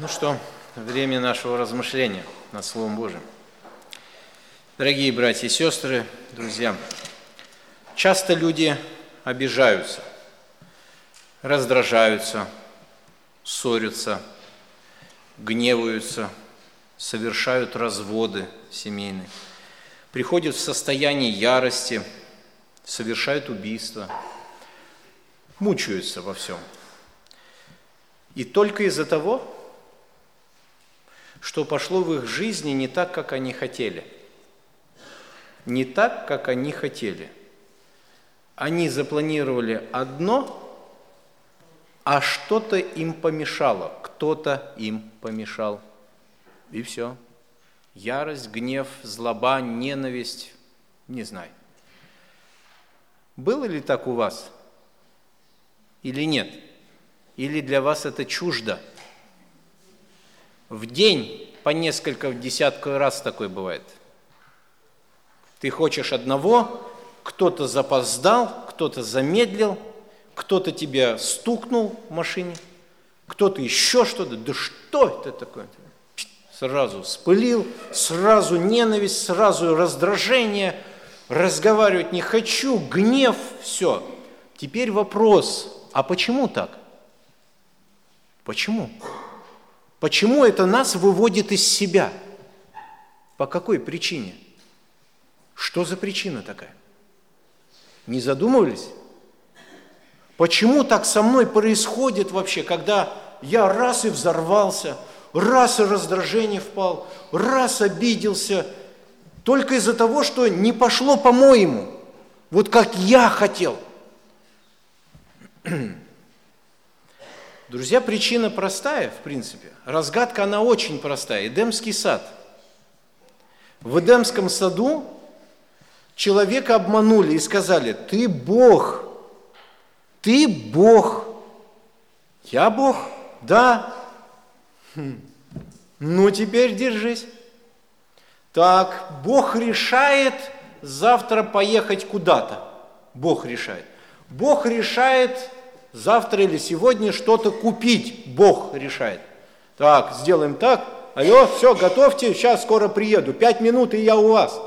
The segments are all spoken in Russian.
Ну что, время нашего размышления над Словом Божьим. Дорогие братья и сестры, друзья, часто люди обижаются, раздражаются, ссорятся, гневаются, совершают разводы семейные, приходят в состояние ярости, совершают убийства, мучаются во всем. И только из-за того, что пошло в их жизни не так, как они хотели. Не так, как они хотели. Они запланировали одно, а что-то им помешало, кто-то им помешал. И все. Ярость, гнев, злоба, ненависть, не знаю. Было ли так у вас? Или нет? Или для вас это чуждо? В день по несколько, в десятку раз такое бывает. Ты хочешь одного, кто-то запоздал, кто-то замедлил, кто-то тебя стукнул в машине, кто-то еще что-то. Да что это такое? Сразу спылил, сразу ненависть, сразу раздражение, разговаривать не хочу, гнев, все. Теперь вопрос, а почему так? Почему? Почему это нас выводит из себя? По какой причине? Что за причина такая? Не задумывались? Почему так со мной происходит вообще, когда я раз и взорвался, раз и раздражение впал, раз обиделся, только из-за того, что не пошло по-моему, вот как я хотел – Друзья, причина простая, в принципе. Разгадка, она очень простая. Эдемский сад. В Эдемском саду человека обманули и сказали, ты Бог, ты Бог. Я Бог? Да. Хм. Ну, теперь держись. Так, Бог решает завтра поехать куда-то. Бог решает. Бог решает завтра или сегодня что-то купить. Бог решает. Так, сделаем так. Алло, все, готовьте, сейчас скоро приеду. Пять минут, и я у вас.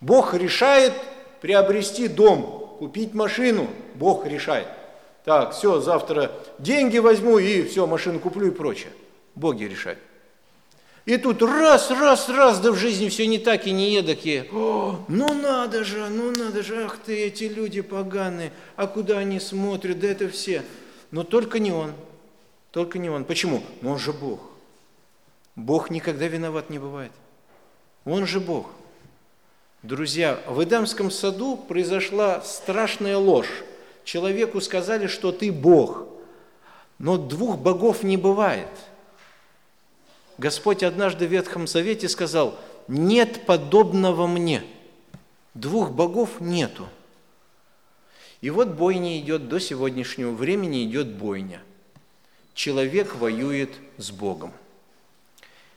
Бог решает приобрести дом, купить машину. Бог решает. Так, все, завтра деньги возьму и все, машину куплю и прочее. Боги решают. И тут раз, раз, раз, да в жизни все не так и не эдакие. О, ну надо же, ну надо же, ах ты, эти люди поганые, а куда они смотрят, да это все. Но только не он, только не он. Почему? Ну он же Бог. Бог никогда виноват не бывает. Он же Бог. Друзья, в Эдамском саду произошла страшная ложь. Человеку сказали, что ты Бог. Но двух богов не бывает – Господь однажды в Ветхом Завете сказал, нет подобного мне. Двух богов нету. И вот бойня идет до сегодняшнего времени, идет бойня. Человек воюет с Богом.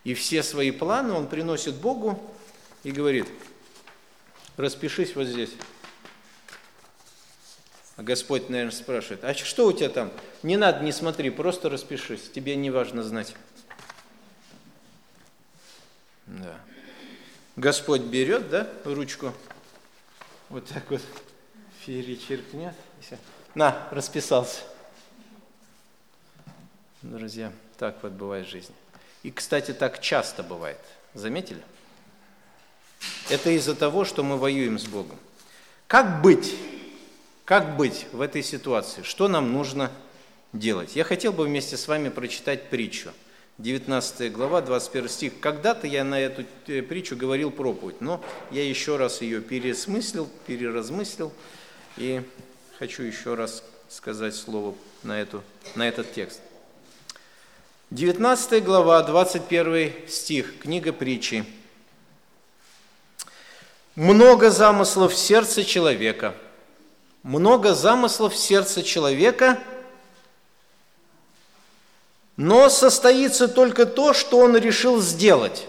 И все свои планы он приносит Богу и говорит, распишись вот здесь. А Господь, наверное, спрашивает, а что у тебя там? Не надо, не смотри, просто распишись, тебе не важно знать. Да. Господь берет, да, ручку, вот так вот перечеркнет. На, расписался. Друзья, так вот бывает в жизни. И, кстати, так часто бывает. Заметили? Это из-за того, что мы воюем с Богом. Как быть? Как быть в этой ситуации? Что нам нужно делать? Я хотел бы вместе с вами прочитать притчу – 19 глава, 21 стих. Когда-то я на эту э, притчу говорил проповедь, но я еще раз ее пересмыслил, переразмыслил, и хочу еще раз сказать слово на, эту, на этот текст. 19 глава, 21 стих, книга притчи. Много замыслов в сердце человека. Много замыслов в сердце человека – но состоится только то, что он решил сделать.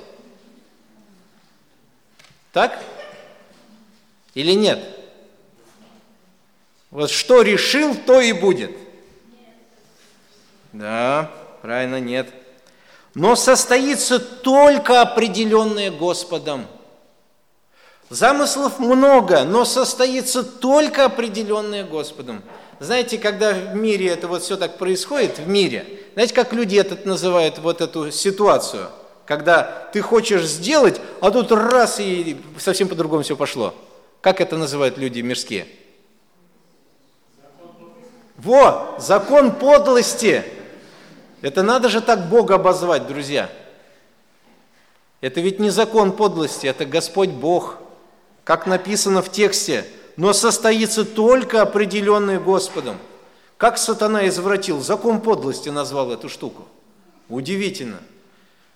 Так? Или нет? Вот что решил, то и будет. Да. Правильно, нет. Но состоится только определенное Господом. Замыслов много, но состоится только определенное Господом. Знаете, когда в мире это вот все так происходит, в мире, знаете, как люди этот называют вот эту ситуацию, когда ты хочешь сделать, а тут раз и совсем по-другому все пошло. Как это называют люди мирские? Во, закон подлости. Это надо же так Бога обозвать, друзья. Это ведь не закон подлости, это Господь Бог. Как написано в тексте, но состоится только определенный Господом. Как сатана извратил, закон подлости назвал эту штуку. Удивительно.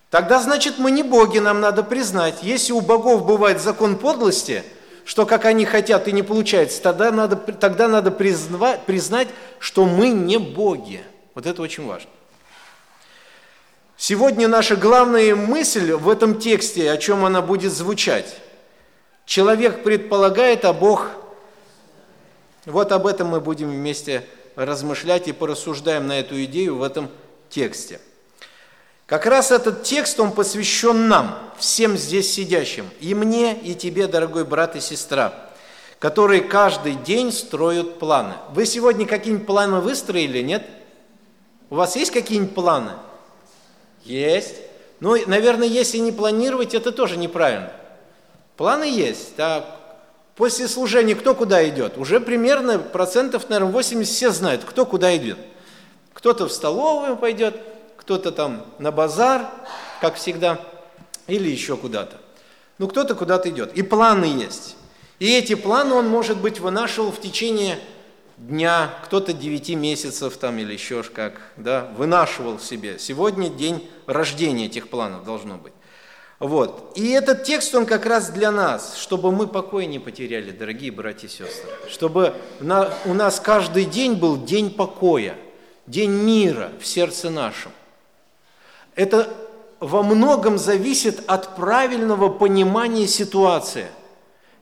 Тогда, значит, мы не боги, нам надо признать. Если у богов бывает закон подлости – что как они хотят и не получается, тогда надо, тогда надо признать, признать, что мы не боги. Вот это очень важно. Сегодня наша главная мысль в этом тексте, о чем она будет звучать. Человек предполагает, а Бог... Вот об этом мы будем вместе размышлять и порассуждаем на эту идею в этом тексте – как раз этот текст, он посвящен нам, всем здесь сидящим, и мне, и тебе, дорогой брат и сестра, которые каждый день строят планы. Вы сегодня какие-нибудь планы выстроили, нет? У вас есть какие-нибудь планы? Есть. Ну, наверное, если не планировать, это тоже неправильно. Планы есть. Так, после служения кто куда идет? Уже примерно процентов, наверное, 80 все знают, кто куда идет. Кто-то в столовую пойдет, кто-то там на базар, как всегда, или еще куда-то. Ну, кто-то куда-то идет. И планы есть. И эти планы он, может быть, вынашивал в течение дня, кто-то 9 месяцев там или еще как, да, вынашивал себе. Сегодня день рождения этих планов должно быть. Вот. И этот текст, он как раз для нас, чтобы мы покой не потеряли, дорогие братья и сестры. Чтобы на, у нас каждый день был день покоя, день мира в сердце нашем. Это во многом зависит от правильного понимания ситуации.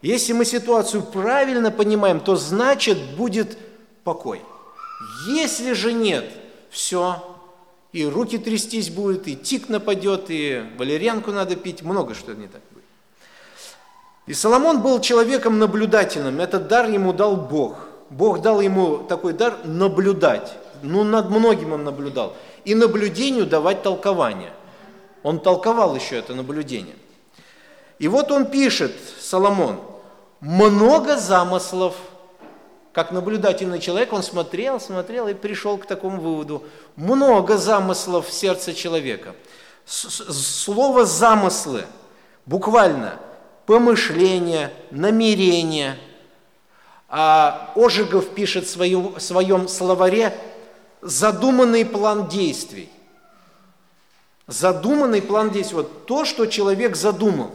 Если мы ситуацию правильно понимаем, то значит будет покой. Если же нет, все, и руки трястись будет, и тик нападет, и валерьянку надо пить, много что не так будет. И Соломон был человеком наблюдательным, этот дар ему дал Бог. Бог дал ему такой дар наблюдать, ну над многим он наблюдал и наблюдению давать толкование. Он толковал еще это наблюдение. И вот он пишет, Соломон, много замыслов. Как наблюдательный человек, он смотрел, смотрел и пришел к такому выводу. Много замыслов в сердце человека. Слово «замыслы» буквально помышление, намерение. А Ожегов пишет в своем, словаре задуманный план действий. Задуманный план действий. Вот то, что человек задумал.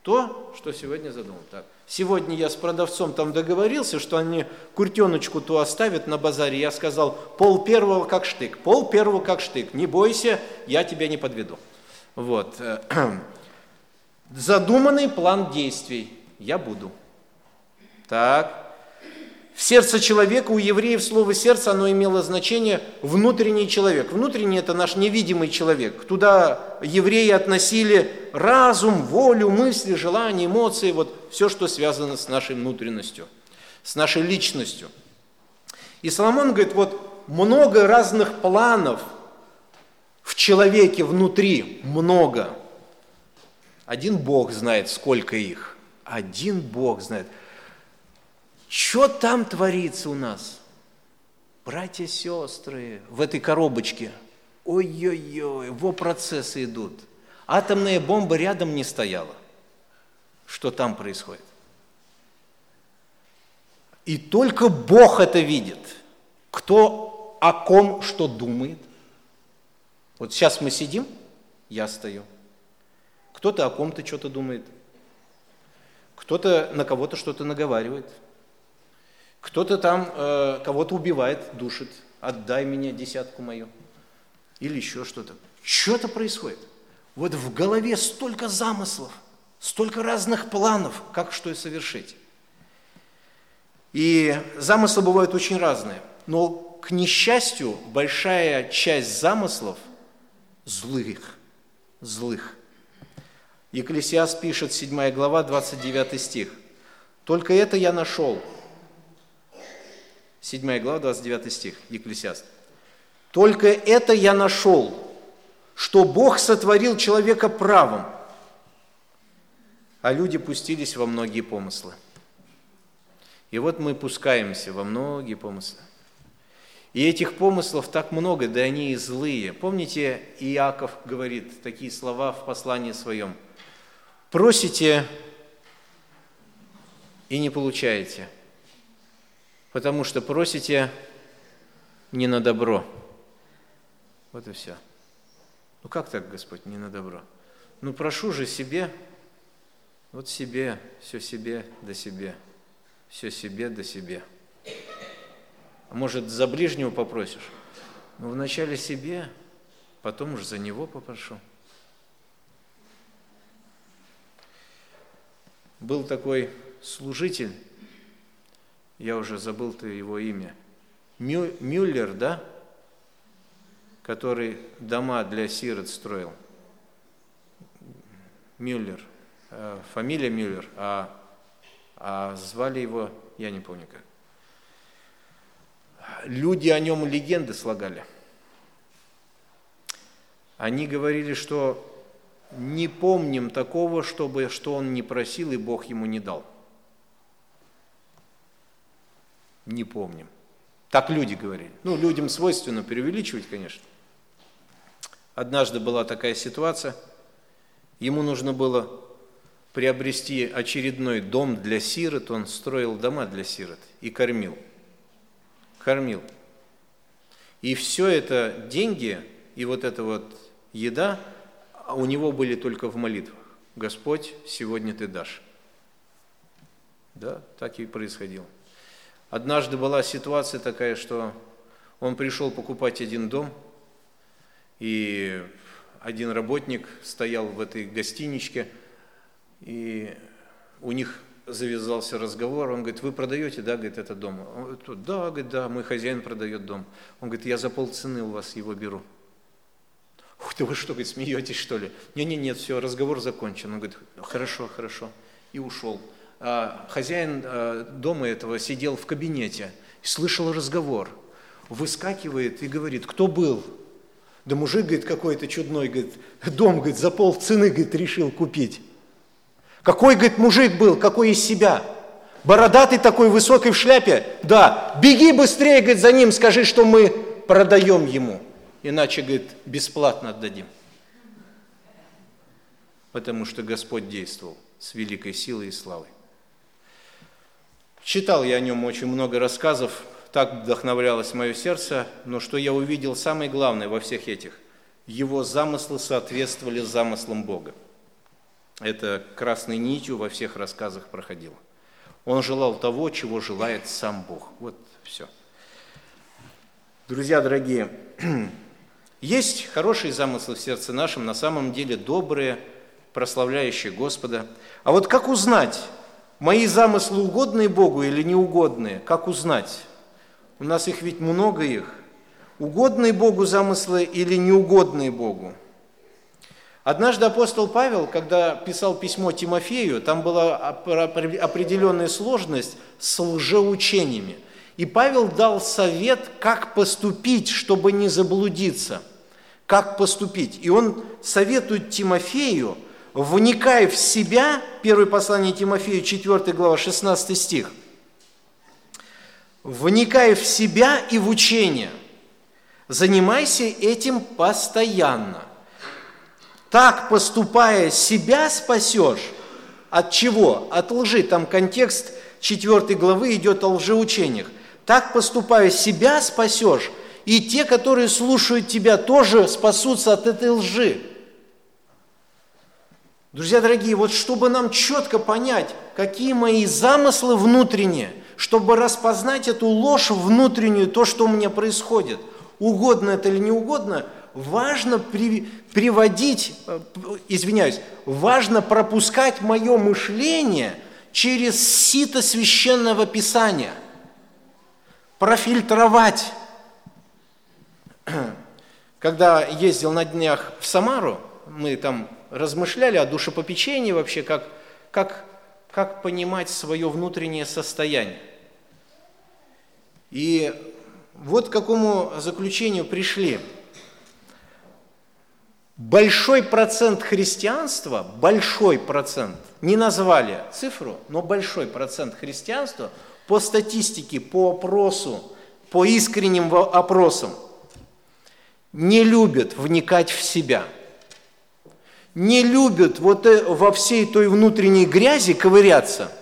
То, что сегодня задумал. Так. Сегодня я с продавцом там договорился, что они куртеночку ту оставят на базаре. Я сказал, пол первого как штык, пол первого как штык. Не бойся, я тебя не подведу. Вот. Задуманный план действий. Я буду. Так, в сердце человека, у евреев слово «сердце», оно имело значение «внутренний человек». Внутренний – это наш невидимый человек. Туда евреи относили разум, волю, мысли, желания, эмоции, вот все, что связано с нашей внутренностью, с нашей личностью. И Соломон говорит, вот много разных планов в человеке внутри, много. Один Бог знает, сколько их. Один Бог знает – что там творится у нас? Братья, сестры, в этой коробочке. Ой-ой-ой, во процессы идут. Атомная бомба рядом не стояла. Что там происходит? И только Бог это видит. Кто о ком что думает. Вот сейчас мы сидим, я стою. Кто-то о ком-то что-то думает. Кто-то на кого-то что-то наговаривает – кто-то там э, кого-то убивает, душит. Отдай мне десятку мою. Или еще что-то. Что-то происходит. Вот в голове столько замыслов, столько разных планов, как что и совершить. И замыслы бывают очень разные. Но к несчастью, большая часть замыслов злых, злых. Екклесиаст пишет, 7 глава, 29 стих. «Только это я нашел». 7 глава, 29 стих, Екклесиаст. «Только это я нашел, что Бог сотворил человека правым, а люди пустились во многие помыслы». И вот мы пускаемся во многие помыслы. И этих помыслов так много, да они и злые. Помните, Иаков говорит такие слова в послании своем. Просите и не получаете, потому что просите не на добро. Вот и все. Ну как так, Господь, не на добро? Ну прошу же себе, вот себе, все себе, да себе, все себе, да себе. А может, за ближнего попросишь? Ну, вначале себе, потом уже за него попрошу. Был такой служитель, я уже забыл-то его имя, Мю, Мюллер, да? Который дома для сирот строил. Мюллер, э, фамилия Мюллер, а, а звали его, я не помню как люди о нем легенды слагали. Они говорили, что не помним такого, чтобы, что он не просил, и Бог ему не дал. Не помним. Так люди говорили. Ну, людям свойственно преувеличивать, конечно. Однажды была такая ситуация, ему нужно было приобрести очередной дом для сирот, он строил дома для сирот и кормил – кормил. И все это деньги и вот эта вот еда у него были только в молитвах. Господь, сегодня ты дашь. Да, так и происходило. Однажды была ситуация такая, что он пришел покупать один дом, и один работник стоял в этой гостиничке, и у них завязался разговор, он говорит, вы продаете, да, говорит, этот дом? Он говорит, да, говорит, да, мой хозяин продает дом. Он говорит, я за полцены у вас его беру. Ух ты, вы что, говорит, смеетесь, что ли? Не, не, нет, все, разговор закончен. Он говорит, хорошо, хорошо. И ушел. А хозяин а, дома этого сидел в кабинете, слышал разговор, выскакивает и говорит, кто был? Да мужик, говорит, какой-то чудной, говорит, дом, говорит, за полцены, говорит, решил купить. Какой, говорит, мужик был, какой из себя. Бородатый такой, высокий в шляпе. Да, беги быстрее, говорит, за ним, скажи, что мы продаем ему. Иначе, говорит, бесплатно отдадим. Потому что Господь действовал с великой силой и славой. Читал я о нем очень много рассказов, так вдохновлялось мое сердце, но что я увидел самое главное во всех этих, его замыслы соответствовали замыслам Бога это красной нитью во всех рассказах проходило. Он желал того, чего желает сам Бог. Вот все. Друзья дорогие, есть хорошие замыслы в сердце нашем, на самом деле добрые, прославляющие Господа. А вот как узнать, мои замыслы угодные Богу или неугодные? Как узнать? У нас их ведь много их. Угодные Богу замыслы или неугодные Богу? Однажды апостол Павел, когда писал письмо Тимофею, там была определенная сложность с лжеучениями. И Павел дал совет, как поступить, чтобы не заблудиться. Как поступить. И он советует Тимофею, вникай в себя, первое послание Тимофею, 4 глава, 16 стих, вникай в себя и в учение, занимайся этим постоянно – так поступая, себя спасешь. От чего? От лжи. Там контекст 4 главы идет о лжеучениях. Так поступая, себя спасешь, и те, которые слушают тебя, тоже спасутся от этой лжи. Друзья дорогие, вот чтобы нам четко понять, какие мои замыслы внутренние, чтобы распознать эту ложь внутреннюю, то, что у меня происходит, угодно это или не угодно – важно при, приводить, э, извиняюсь, важно пропускать мое мышление через сито священного писания, профильтровать. Когда ездил на днях в Самару, мы там размышляли о душепопечении вообще, как, как, как понимать свое внутреннее состояние. И вот к какому заключению пришли. Большой процент христианства, большой процент, не назвали цифру, но большой процент христианства по статистике, по опросу, по искренним опросам не любят вникать в себя, не любят вот э, во всей той внутренней грязи ковыряться.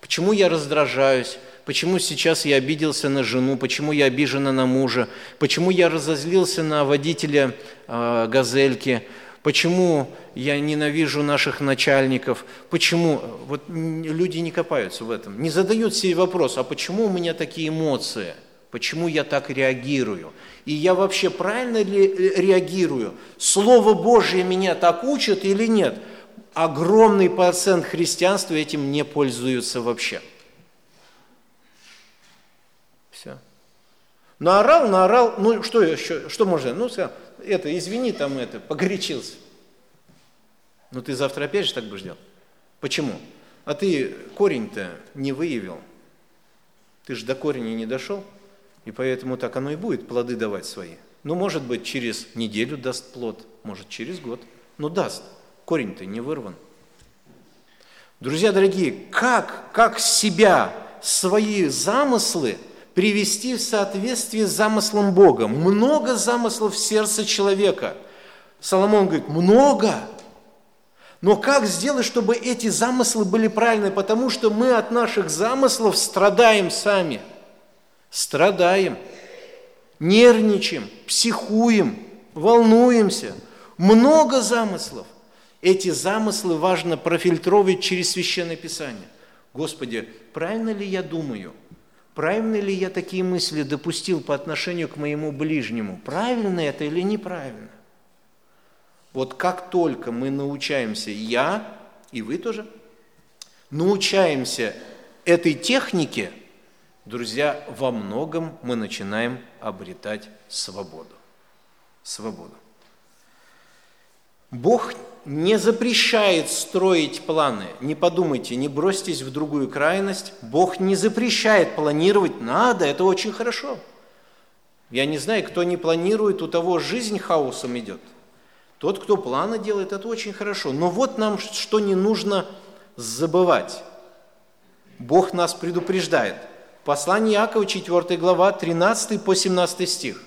Почему я раздражаюсь? почему сейчас я обиделся на жену, почему я обижена на мужа, почему я разозлился на водителя э, газельки, почему я ненавижу наших начальников, почему вот люди не копаются в этом, не задают себе вопрос, а почему у меня такие эмоции, почему я так реагирую, и я вообще правильно ли реагирую, Слово Божье меня так учит или нет? Огромный процент христианства этим не пользуются вообще. Все. Наорал, наорал, ну что еще, что можно? Ну, это, извини, там это, погорячился. Ну ты завтра опять же так будешь делать. Почему? А ты корень-то не выявил. Ты же до корня не дошел, и поэтому так оно и будет, плоды давать свои. Ну, может быть, через неделю даст плод, может, через год, но даст. Корень-то не вырван. Друзья дорогие, как, как себя, свои замыслы – привести в соответствие с замыслом Бога. Много замыслов в сердце человека. Соломон говорит, много. Но как сделать, чтобы эти замыслы были правильны? Потому что мы от наших замыслов страдаем сами. Страдаем, нервничаем, психуем, волнуемся. Много замыслов. Эти замыслы важно профильтровать через Священное Писание. Господи, правильно ли я думаю – Правильно ли я такие мысли допустил по отношению к моему ближнему? Правильно это или неправильно? Вот как только мы научаемся, я и вы тоже, научаемся этой технике, друзья, во многом мы начинаем обретать свободу. Свободу. Бог не запрещает строить планы. Не подумайте, не бросьтесь в другую крайность. Бог не запрещает планировать. Надо, это очень хорошо. Я не знаю, кто не планирует, у того жизнь хаосом идет. Тот, кто планы делает, это очень хорошо. Но вот нам что не нужно забывать. Бог нас предупреждает. Послание Иакова, 4 глава, 13 по 17 стих.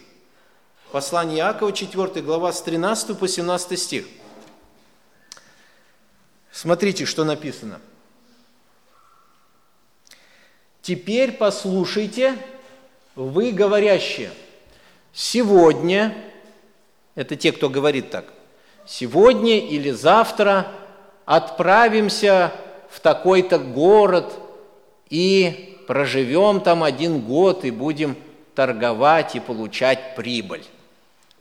Послание Иакова, 4 глава, с 13 по 17 стих. Смотрите, что написано. Теперь послушайте, вы говорящие, сегодня, это те, кто говорит так, сегодня или завтра отправимся в такой-то город и проживем там один год и будем торговать и получать прибыль.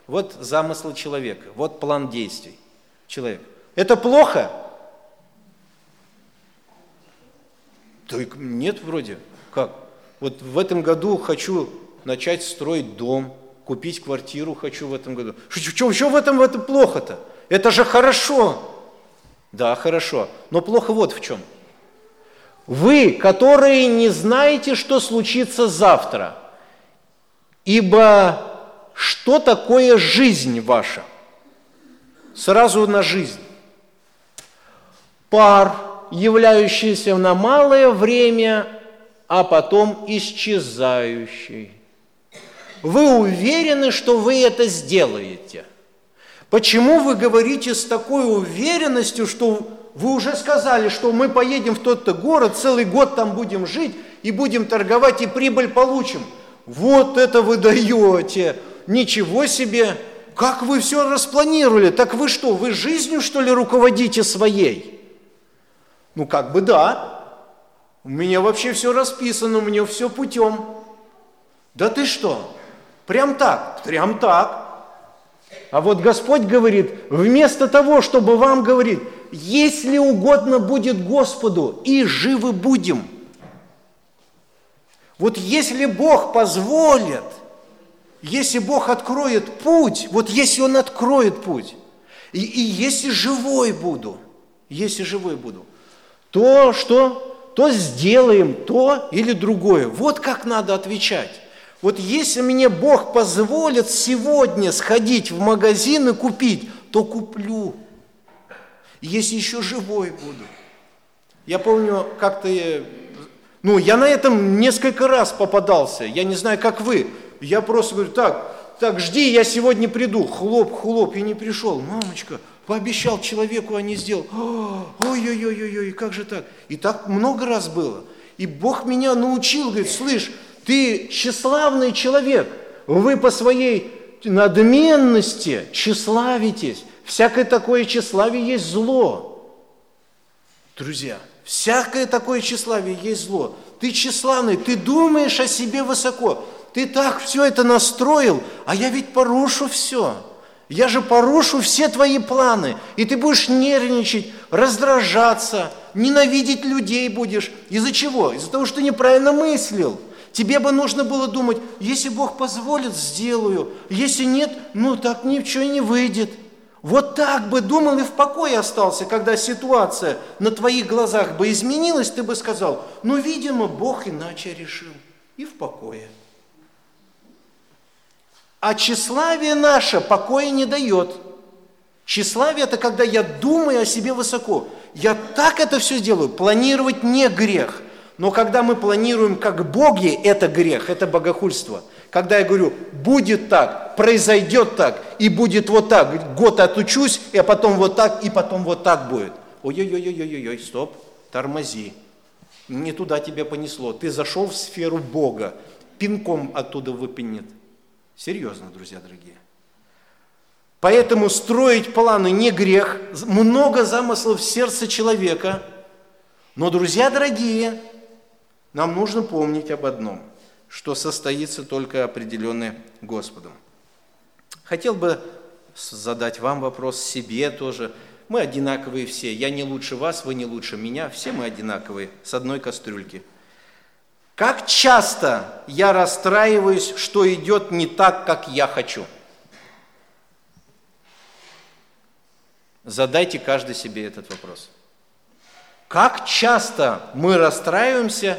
Вот замысл человека, вот план действий человека. Это плохо? Да нет вроде. Как? Вот в этом году хочу начать строить дом, купить квартиру хочу в этом году. Что, что в этом, в этом плохо-то? Это же хорошо. Да, хорошо. Но плохо вот в чем. Вы, которые не знаете, что случится завтра, ибо что такое жизнь ваша? Сразу на жизнь. Пар, являющийся на малое время, а потом исчезающий. Вы уверены, что вы это сделаете? Почему вы говорите с такой уверенностью, что вы уже сказали, что мы поедем в тот-то город, целый год там будем жить и будем торговать и прибыль получим? Вот это вы даете! Ничего себе! Как вы все распланировали? Так вы что, вы жизнью, что ли, руководите своей? Ну, как бы да. У меня вообще все расписано, у меня все путем. Да ты что? Прям так? Прям так. А вот Господь говорит, вместо того, чтобы вам говорить, если угодно будет Господу, и живы будем. Вот если Бог позволит, если Бог откроет путь, вот если Он откроет путь, и, и если живой буду, если живой буду, то что? То сделаем то или другое. Вот как надо отвечать. Вот если мне Бог позволит сегодня сходить в магазин и купить, то куплю. Если еще живой буду. Я помню, как-то, ну, я на этом несколько раз попадался. Я не знаю, как вы. Я просто говорю, так, так, жди, я сегодня приду. Хлоп, хлоп, и не пришел. Мамочка, пообещал человеку, а не сделал. Ой-ой-ой-ой, как же так? И так много раз было. И Бог меня научил, говорит, слышь, ты тщеславный человек, вы по своей надменности тщеславитесь. Всякое такое тщеславие есть зло. Друзья, всякое такое тщеславие есть зло. Ты тщеславный, ты думаешь о себе высоко. Ты так все это настроил, а я ведь порушу все. Я же порушу все твои планы, и ты будешь нервничать, раздражаться, ненавидеть людей будешь. Из-за чего? Из-за того, что неправильно мыслил. Тебе бы нужно было думать, если Бог позволит, сделаю. Если нет, ну так ничего не выйдет. Вот так бы думал и в покое остался, когда ситуация на твоих глазах бы изменилась, ты бы сказал, ну, видимо, Бог иначе решил. И в покое. А тщеславие наше покоя не дает. Тщеславие – это когда я думаю о себе высоко. Я так это все делаю. Планировать не грех. Но когда мы планируем как боги, это грех, это богохульство. Когда я говорю, будет так, произойдет так, и будет вот так, год отучусь, а потом вот так, и потом вот так будет. Ой-ой-ой-ой-ой, стоп, тормози. Не туда тебя понесло. Ты зашел в сферу Бога, пинком оттуда выпинет. Серьезно, друзья дорогие. Поэтому строить планы не грех, много замыслов в сердце человека. Но, друзья дорогие, нам нужно помнить об одном, что состоится только определенное Господом. Хотел бы задать вам вопрос, себе тоже. Мы одинаковые все. Я не лучше вас, вы не лучше меня. Все мы одинаковые, с одной кастрюльки – как часто я расстраиваюсь, что идет не так, как я хочу? Задайте каждый себе этот вопрос. Как часто мы расстраиваемся,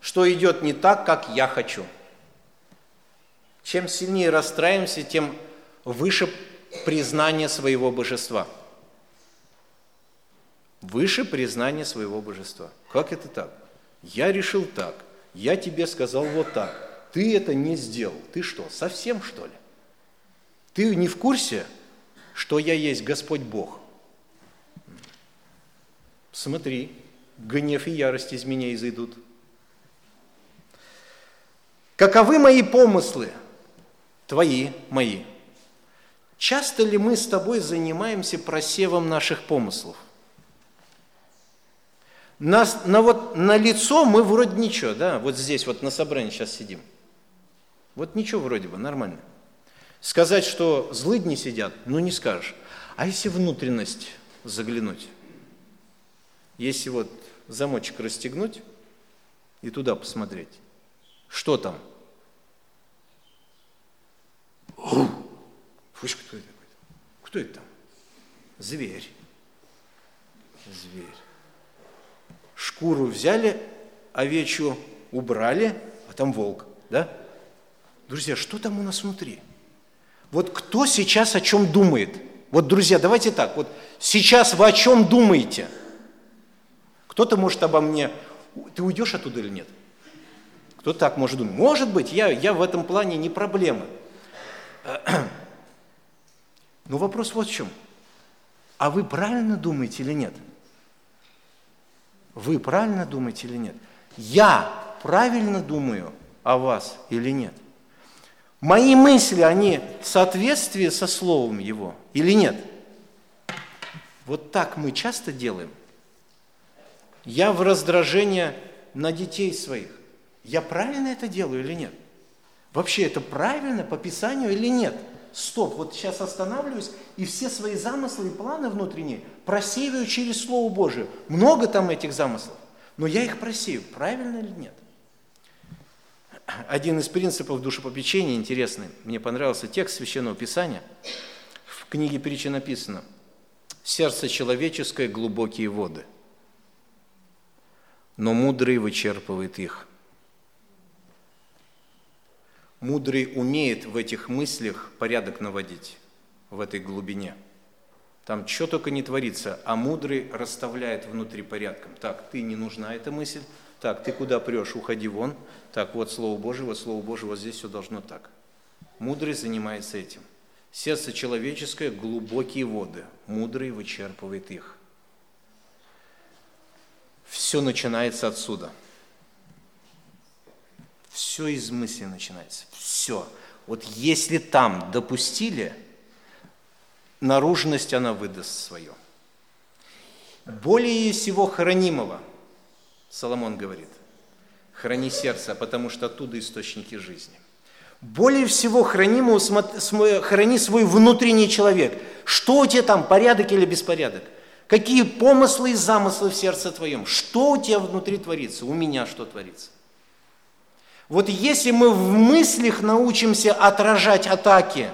что идет не так, как я хочу? Чем сильнее расстраиваемся, тем выше признание своего божества. Выше признание своего божества. Как это так? Я решил так, я тебе сказал вот так, ты это не сделал. Ты что, совсем что ли? Ты не в курсе, что я есть Господь Бог? Смотри, гнев и ярость из меня изойдут. Каковы мои помыслы? Твои, мои. Часто ли мы с тобой занимаемся просевом наших помыслов? На, на, вот, на лицо мы вроде ничего, да, вот здесь вот на собрании сейчас сидим. Вот ничего вроде бы, нормально. Сказать, что злыдни сидят, ну не скажешь. А если внутренность заглянуть? Если вот замочек расстегнуть и туда посмотреть, что там? Фуш, кто это такой? Кто это там? Зверь. Зверь шкуру взяли, овечью убрали, а там волк, да? Друзья, что там у нас внутри? Вот кто сейчас о чем думает? Вот, друзья, давайте так, вот сейчас вы о чем думаете? Кто-то может обо мне, ты уйдешь оттуда или нет? Кто так может думать? Может быть, я, я в этом плане не проблема. Но вопрос вот в чем. А вы правильно думаете или нет? Вы правильно думаете или нет? Я правильно думаю о вас или нет? Мои мысли, они в соответствии со Словом Его или нет? Вот так мы часто делаем. Я в раздражение на детей своих. Я правильно это делаю или нет? Вообще это правильно по Писанию или нет? стоп, вот сейчас останавливаюсь, и все свои замыслы и планы внутренние просеиваю через Слово Божие. Много там этих замыслов, но я их просею, правильно или нет? один из принципов душепопечения интересный. Мне понравился текст Священного Писания. В книге притчи написано «Сердце человеческое – глубокие воды, но мудрый вычерпывает их». Мудрый умеет в этих мыслях порядок наводить, в этой глубине. Там что только не творится, а мудрый расставляет внутри порядком. Так, ты не нужна эта мысль, так, ты куда прешь, уходи вон. Так, вот Слово Божие, вот Слово Божие, вот здесь все должно так. Мудрый занимается этим. Сердце человеческое – глубокие воды. Мудрый вычерпывает их. Все начинается отсюда. Все из мысли начинается. Все. Вот если там допустили, наружность она выдаст свое. Более всего хранимого – Соломон говорит, храни сердце, потому что оттуда источники жизни. Более всего храни, храни свой внутренний человек. Что у тебя там, порядок или беспорядок? Какие помыслы и замыслы в сердце твоем? Что у тебя внутри творится? У меня что творится? Вот если мы в мыслях научимся отражать атаки,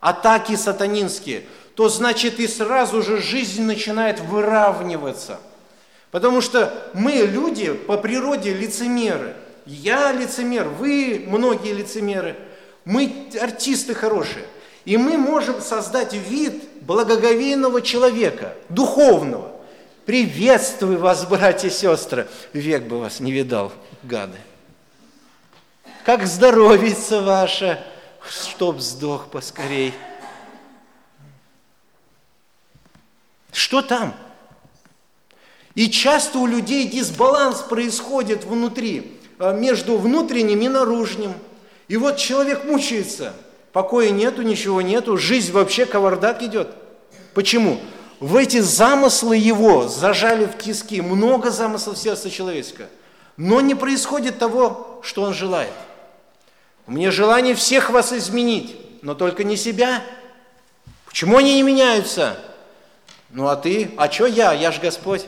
атаки сатанинские, то значит и сразу же жизнь начинает выравниваться – Потому что мы, люди, по природе лицемеры. Я лицемер, вы, многие лицемеры. Мы артисты хорошие. И мы можем создать вид благоговейного человека, духовного. Приветствую вас, братья и сестры. Век бы вас не видал, гады. Как здоровится ваше, чтоб сдох поскорей. Что там? И часто у людей дисбаланс происходит внутри, а, между внутренним и наружным. И вот человек мучается, покоя нету, ничего нету, жизнь вообще кавардак идет. Почему? В эти замыслы его зажали в тиски, много замыслов сердца человеческого, но не происходит того, что он желает. У меня желание всех вас изменить, но только не себя. Почему они не меняются? Ну а ты? А что я? Я же Господь.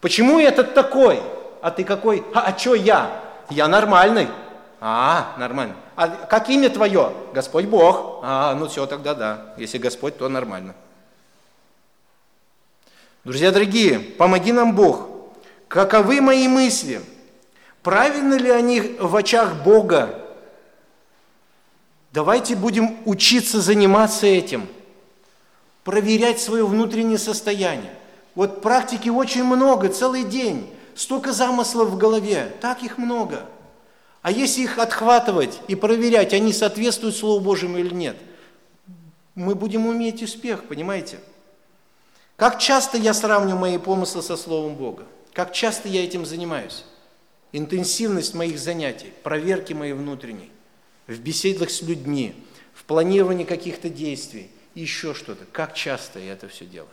Почему этот такой? А ты какой? А, а что я? Я нормальный. А, нормально. А как имя твое? Господь Бог. А, ну все, тогда да. Если Господь, то нормально. Друзья дорогие, помоги нам Бог. Каковы мои мысли? Правильно ли они в очах Бога? Давайте будем учиться заниматься этим, проверять свое внутреннее состояние. Вот практики очень много, целый день. Столько замыслов в голове, так их много. А если их отхватывать и проверять, они соответствуют Слову Божьему или нет, мы будем иметь успех, понимаете? Как часто я сравниваю мои помыслы со Словом Бога? Как часто я этим занимаюсь? Интенсивность моих занятий, проверки моей внутренней, в беседах с людьми, в планировании каких-то действий, еще что-то. Как часто я это все делаю?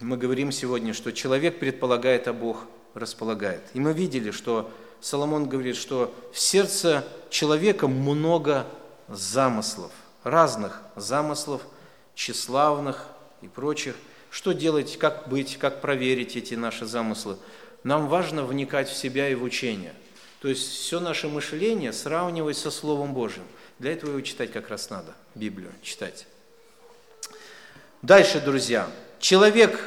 мы говорим сегодня, что человек предполагает, а Бог располагает. И мы видели, что Соломон говорит, что в сердце человека много замыслов, разных замыслов, тщеславных и прочих. Что делать, как быть, как проверить эти наши замыслы? Нам важно вникать в себя и в учение. То есть все наше мышление сравнивать со Словом Божьим. Для этого его читать как раз надо, Библию читать. Дальше, друзья. Человек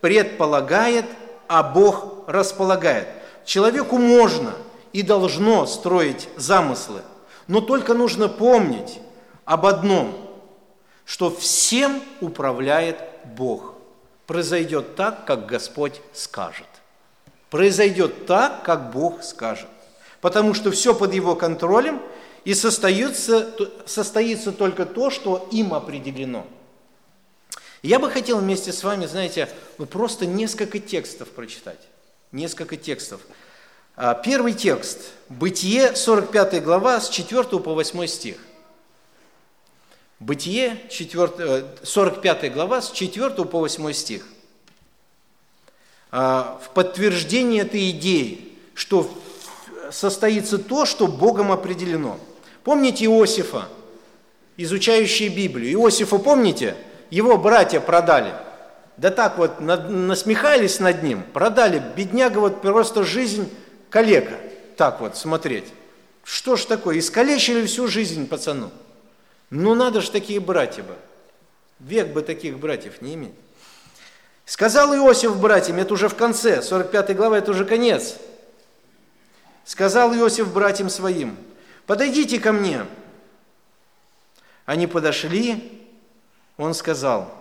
предполагает, а Бог располагает. Человеку можно и должно строить замыслы, но только нужно помнить об одном, что всем управляет Бог. Произойдет так, как Господь скажет. Произойдет так, как Бог скажет. Потому что все под Его контролем, и состоится, состоится только то, что им определено – я бы хотел вместе с вами, знаете, ну просто несколько текстов прочитать. Несколько текстов. А, первый текст. Бытие, 45 глава, с 4 по 8 стих. Бытие, 4, 45 э, глава, с 4 по 8 стих. А, в подтверждение этой идеи, что состоится то, что Богом определено. Помните Иосифа, изучающий Библию? Иосифа помните? его братья продали. да так вот насмехались над ним, продали, бедняга вот просто жизнь калека, так вот смотреть. Что ж такое, искалечили всю жизнь пацану. Ну надо же такие братья бы. Век бы таких братьев не иметь. Сказал Иосиф братьям, это уже в конце, 45 глава, это уже конец. Сказал Иосиф братьям своим, подойдите ко мне. Они подошли, он сказал,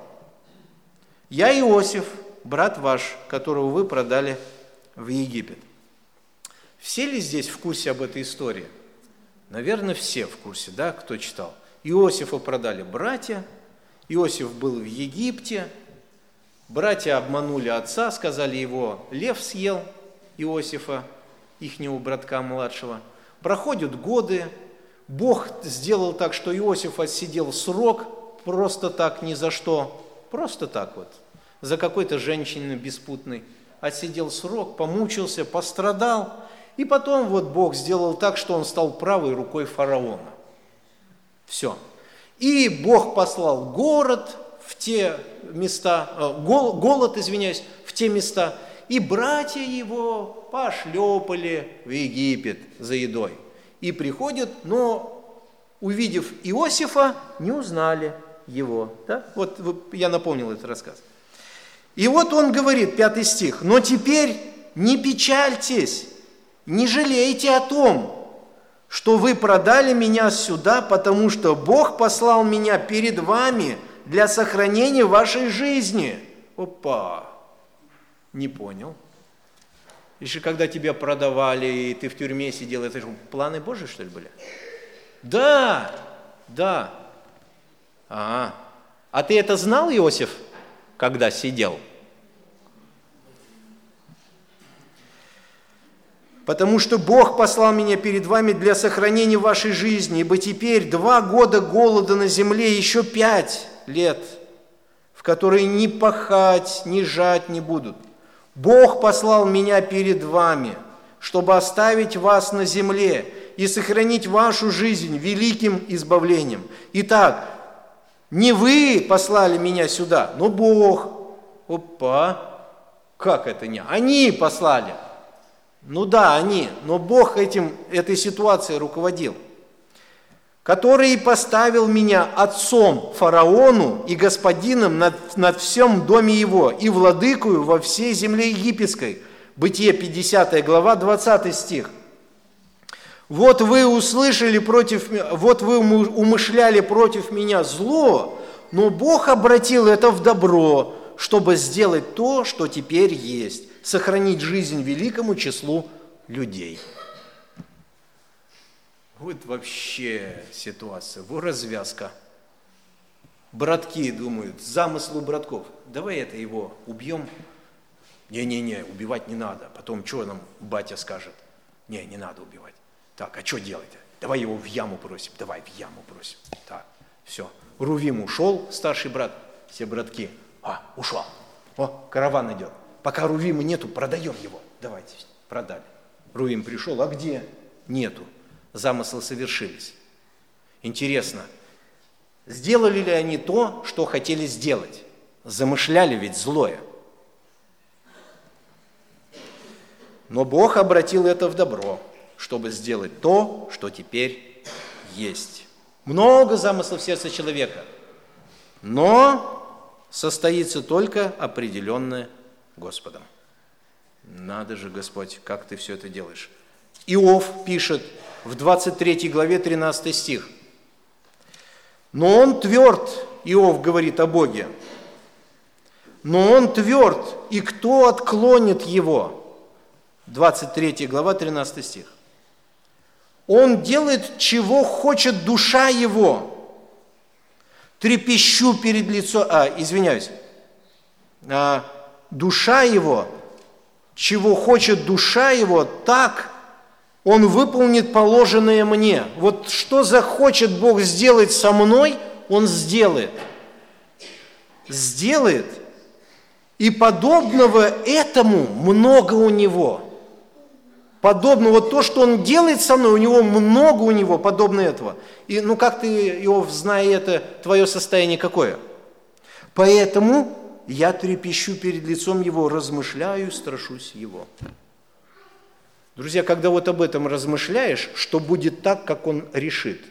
я Иосиф, брат ваш, которого вы продали в Египет. Все ли здесь в курсе об этой истории? Наверное, все в курсе, да, кто читал. Иосифа продали братья, Иосиф был в Египте, братья обманули отца, сказали его, лев съел Иосифа, ихнего братка младшего. Проходят годы, Бог сделал так, что Иосиф отсидел срок просто так, ни за что, просто так вот, за какой-то женщиной беспутной. Отсидел срок, помучился, пострадал, и потом вот Бог сделал так, что он стал правой рукой фараона. Все. И Бог послал город в те места, э, голод, извиняюсь, в те места, и братья его пошлепали в Египет за едой. И приходят, но увидев Иосифа, не узнали его. Да? Вот я напомнил этот рассказ. И вот он говорит, пятый стих, «Но теперь не печальтесь, не жалейте о том, что вы продали меня сюда, потому что Бог послал меня перед вами для сохранения вашей жизни». Опа! Не понял. Еще когда тебя продавали, и ты в тюрьме сидел, это же планы Божьи, что ли, были? Да, да. А, а ты это знал, Иосиф, когда сидел? Потому что Бог послал меня перед вами для сохранения вашей жизни, ибо теперь два года голода на земле, еще пять лет, в которые ни пахать, ни жать не будут. Бог послал меня перед вами, чтобы оставить вас на земле и сохранить вашу жизнь великим избавлением. Итак, не вы послали меня сюда, но Бог. Опа, как это не? Они послали. Ну да, они, но Бог этим, этой ситуацией руководил, который поставил меня отцом фараону и господином над, над всем доме его и владыкою во всей земле египетской. Бытие 50 глава, 20 стих. Вот вы услышали против, вот вы умышляли против меня зло, но Бог обратил это в добро, чтобы сделать то, что теперь есть сохранить жизнь великому числу людей. Вот вообще ситуация, вот развязка. Братки думают, замыслу братков, давай это его убьем. Не-не-не, убивать не надо. Потом что нам батя скажет? Не, не надо убивать. Так, а что делать? Давай его в яму бросим. Давай в яму бросим. Так, все. Рувим ушел, старший брат, все братки. А, ушел. О, караван идет. Пока Рувима нету, продаем его. Давайте, продали. Рувим пришел, а где? Нету. Замыслы совершились. Интересно, сделали ли они то, что хотели сделать? Замышляли ведь злое. Но Бог обратил это в добро, чтобы сделать то, что теперь есть. Много замыслов в сердце человека, но состоится только определенное Господом. Надо же, Господь, как ты все это делаешь. Иов пишет в 23 главе 13 стих. Но он тверд, Иов говорит о Боге, но он тверд, и кто отклонит его? 23 глава, 13 стих. Он делает, чего хочет душа его. Трепещу перед лицом, а, извиняюсь, а, душа его, чего хочет душа его, так он выполнит положенное мне. Вот что захочет Бог сделать со мной, он сделает. Сделает. И подобного этому много у него. Подобно вот то, что он делает со мной, у него много у него подобно этого. И ну как ты, Иов, зная это, твое состояние какое? Поэтому я трепещу перед лицом Его, размышляю, страшусь Его. Друзья, когда вот об этом размышляешь, что будет так, как Он решит,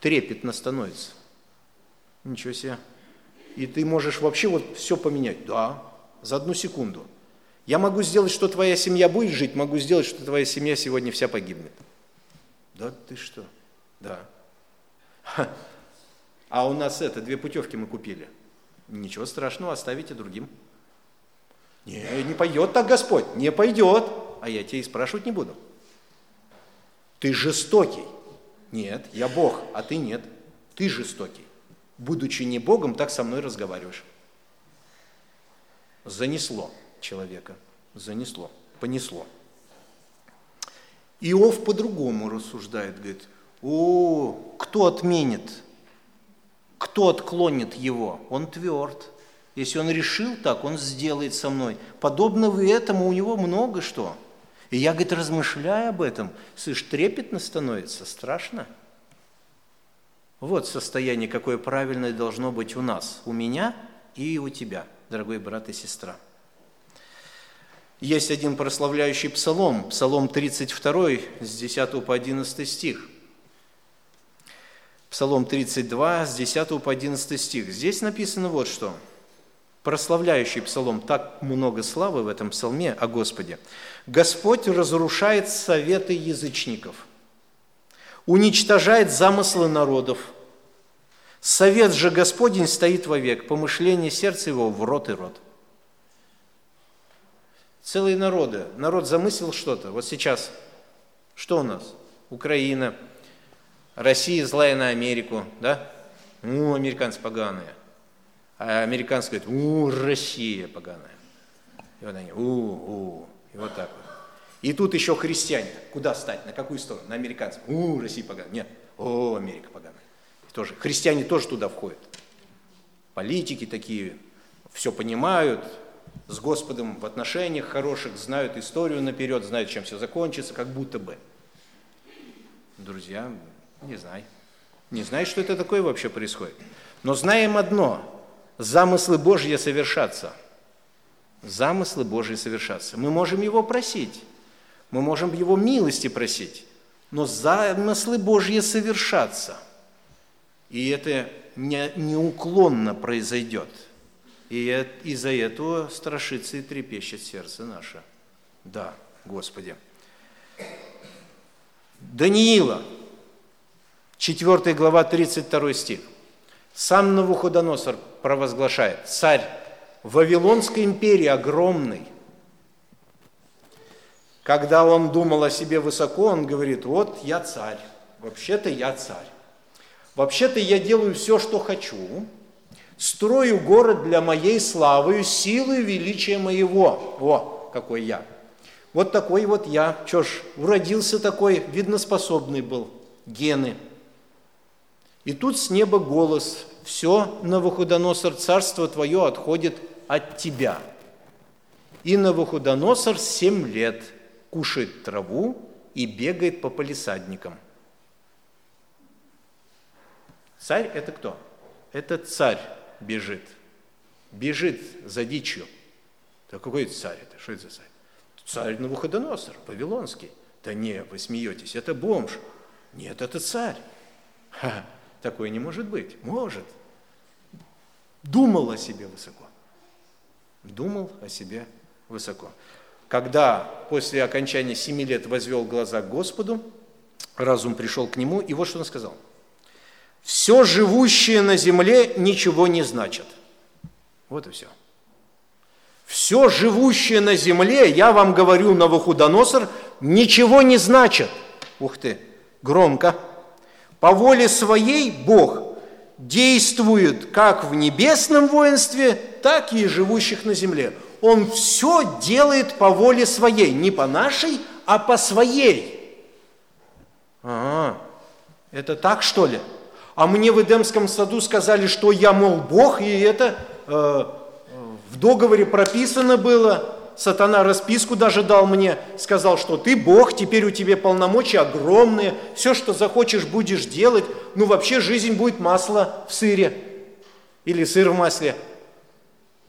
трепетно становится. Ничего себе. И ты можешь вообще вот все поменять. Да, за одну секунду. Я могу сделать, что твоя семья будет жить, могу сделать, что твоя семья сегодня вся погибнет. Да ты что? Да. А у нас это, две путевки мы купили. Ничего страшного, оставите другим. Не, не пойдет так Господь, не пойдет. А я тебе и спрашивать не буду. Ты жестокий. Нет, я Бог, а ты нет. Ты жестокий. Будучи не Богом, так со мной разговариваешь. Занесло человека, занесло, понесло. Иов по-другому рассуждает, говорит, о, кто отменит, кто отклонит его? Он тверд. Если он решил так, он сделает со мной. Подобно этому у него много что. И я, говорит, размышляя об этом, слышь, трепетно становится, страшно. Вот состояние, какое правильное должно быть у нас, у меня и у тебя, дорогой брат и сестра. Есть один прославляющий псалом, псалом 32, с 10 по 11 стих. Псалом 32, с 10 по 11 стих. Здесь написано вот что. Прославляющий псалом, так много славы в этом псалме о Господе. «Господь разрушает советы язычников, уничтожает замыслы народов. Совет же Господень стоит вовек, помышление сердца его в рот и рот». Целые народы. Народ замыслил что-то. Вот сейчас, что у нас? Украина, Россия злая на Америку, да? Ну, американцы поганые. А американцы говорят, у, Россия поганая. И вот они, у, у, и вот так вот. И тут еще христиане. Куда стать? На какую сторону? На американцев. У, Россия поганая. Нет, о, Америка поганая. И тоже, христиане тоже туда входят. Политики такие, все понимают, с Господом в отношениях хороших, знают историю наперед, знают, чем все закончится, как будто бы. Друзья, не знаю. Не знаю, что это такое вообще происходит. Но знаем одно. Замыслы Божьи совершатся. Замыслы Божьи совершатся. Мы можем Его просить. Мы можем Его милости просить. Но замыслы Божьи совершатся. И это не, неуклонно произойдет. И из-за этого страшится и трепещет сердце наше. Да, Господи. Даниила, 4 глава, 32 стих. Сам Навуходоносор провозглашает, царь Вавилонской империи огромный. Когда он думал о себе высоко, он говорит, вот я царь, вообще-то я царь. Вообще-то я делаю все, что хочу, Строю город для моей славы, силы величия моего. О, какой я. Вот такой вот я. Что ж, уродился такой, видно, способный был. Гены. И тут с неба голос. Все, Навуходоносор, царство твое отходит от тебя. И Навуходоносор семь лет кушает траву и бегает по полисадникам. Царь – это кто? Это царь бежит. Бежит за дичью. Да какой это царь это? Что это за царь? Царь Навуходоносор, Вавилонский. Да не, вы смеетесь, это бомж. Нет, это царь. Ха, такое не может быть. Может. Думал о себе высоко. Думал о себе высоко. Когда после окончания семи лет возвел глаза к Господу, разум пришел к нему, и вот что он сказал – все живущее на земле ничего не значит. Вот и все. Все живущее на земле, я вам говорю, Навуходоносор, ничего не значит. Ух ты, громко. По воле своей Бог действует как в небесном воинстве, так и живущих на земле. Он все делает по воле своей, не по нашей, а по своей. Ага, это так что ли? а мне в Эдемском саду сказали, что я, мол, Бог, и это э, в договоре прописано было, сатана расписку даже дал мне, сказал, что ты Бог, теперь у тебя полномочия огромные, все, что захочешь, будешь делать, ну вообще жизнь будет масло в сыре или сыр в масле.